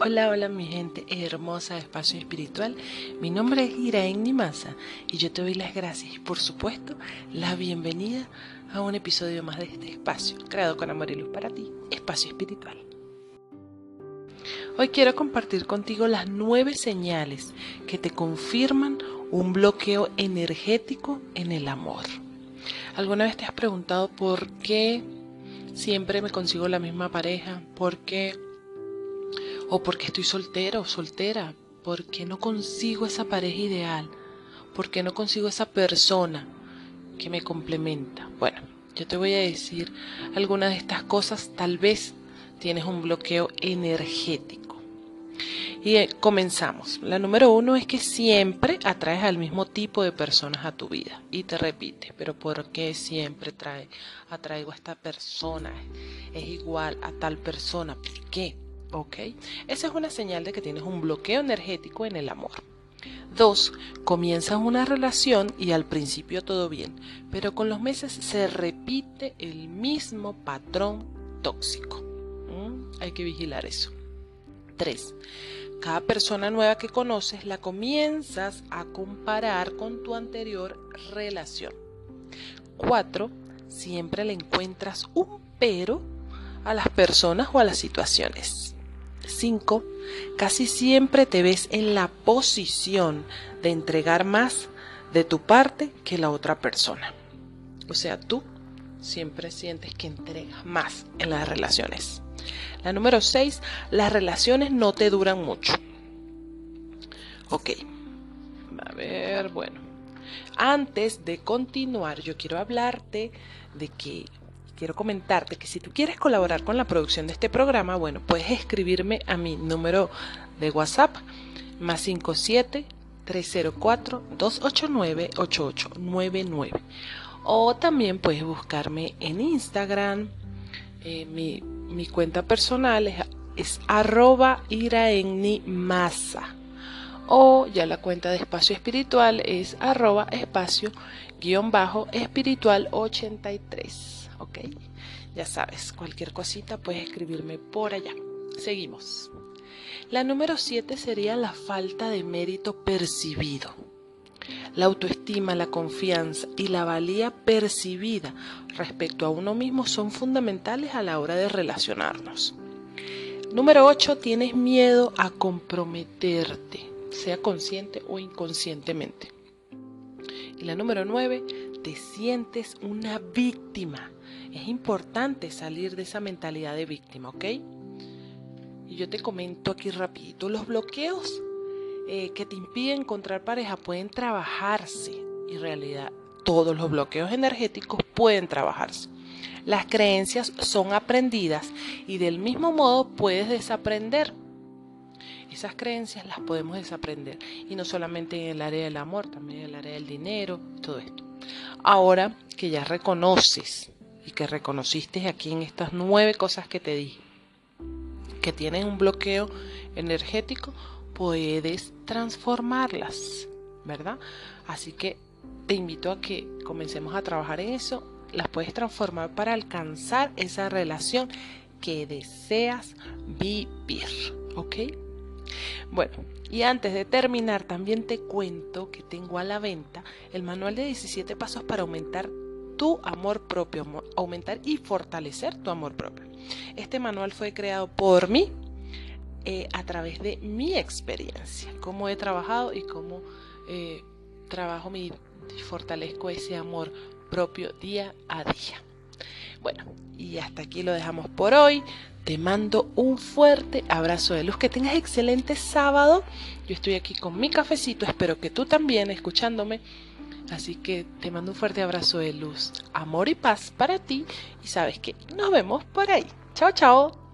Hola, hola mi gente hermosa de Espacio Espiritual. Mi nombre es Iraen Nimasa y yo te doy las gracias y por supuesto la bienvenida a un episodio más de este espacio, creado con amor y luz para ti, Espacio Espiritual. Hoy quiero compartir contigo las nueve señales que te confirman un bloqueo energético en el amor. ¿Alguna vez te has preguntado por qué siempre me consigo la misma pareja? ¿Por qué o porque estoy soltera o soltera, porque no consigo esa pareja ideal, porque no consigo esa persona que me complementa. Bueno, yo te voy a decir algunas de estas cosas, tal vez tienes un bloqueo energético. Y eh, comenzamos. La número uno es que siempre atraes al mismo tipo de personas a tu vida. Y te repite, pero ¿por qué siempre atraigo a esta persona? Es igual a tal persona. ¿Por qué? ¿Ok? Esa es una señal de que tienes un bloqueo energético en el amor. Dos, comienzas una relación y al principio todo bien, pero con los meses se repite el mismo patrón tóxico. ¿Mm? Hay que vigilar eso. Tres, cada persona nueva que conoces la comienzas a comparar con tu anterior relación. Cuatro, siempre le encuentras un pero a las personas o a las situaciones. 5, casi siempre te ves en la posición de entregar más de tu parte que la otra persona. O sea, tú siempre sientes que entregas más en las relaciones. La número 6, las relaciones no te duran mucho. Ok, a ver, bueno. Antes de continuar, yo quiero hablarte de que quiero comentarte que si tú quieres colaborar con la producción de este programa, bueno, puedes escribirme a mi número de WhatsApp más 57 304 289 8899 o también puedes buscarme en Instagram. Eh, mi, mi, cuenta personal es, es arroba iraennimasa o ya la cuenta de espacio espiritual es arroba espacio guion bajo espiritual 83. ¿ok? Ya sabes, cualquier cosita puedes escribirme por allá. Seguimos. La número 7 sería la falta de mérito percibido. La autoestima, la confianza y la valía percibida respecto a uno mismo son fundamentales a la hora de relacionarnos. Número 8. Tienes miedo a comprometerte, sea consciente o inconscientemente. Y la número 9. Te sientes una víctima es importante salir de esa mentalidad de víctima, ¿ok? Y yo te comento aquí rapidito, los bloqueos eh, que te impiden encontrar pareja pueden trabajarse. Y en realidad todos los bloqueos energéticos pueden trabajarse. Las creencias son aprendidas y del mismo modo puedes desaprender. Esas creencias las podemos desaprender y no solamente en el área del amor, también en el área del dinero, todo esto. Ahora que ya reconoces y que reconociste aquí en estas nueve cosas que te dije, que tienen un bloqueo energético, puedes transformarlas, ¿verdad? Así que te invito a que comencemos a trabajar en eso. Las puedes transformar para alcanzar esa relación que deseas vivir, ¿ok? Bueno, y antes de terminar, también te cuento que tengo a la venta el manual de 17 pasos para aumentar tu amor propio, aumentar y fortalecer tu amor propio. Este manual fue creado por mí eh, a través de mi experiencia, cómo he trabajado y cómo eh, trabajo mi, y fortalezco ese amor propio día a día. Bueno, y hasta aquí lo dejamos por hoy. Te mando un fuerte abrazo de luz. Que tengas excelente sábado. Yo estoy aquí con mi cafecito. Espero que tú también, escuchándome, Así que te mando un fuerte abrazo de luz, amor y paz para ti y sabes que nos vemos por ahí. Chao, chao.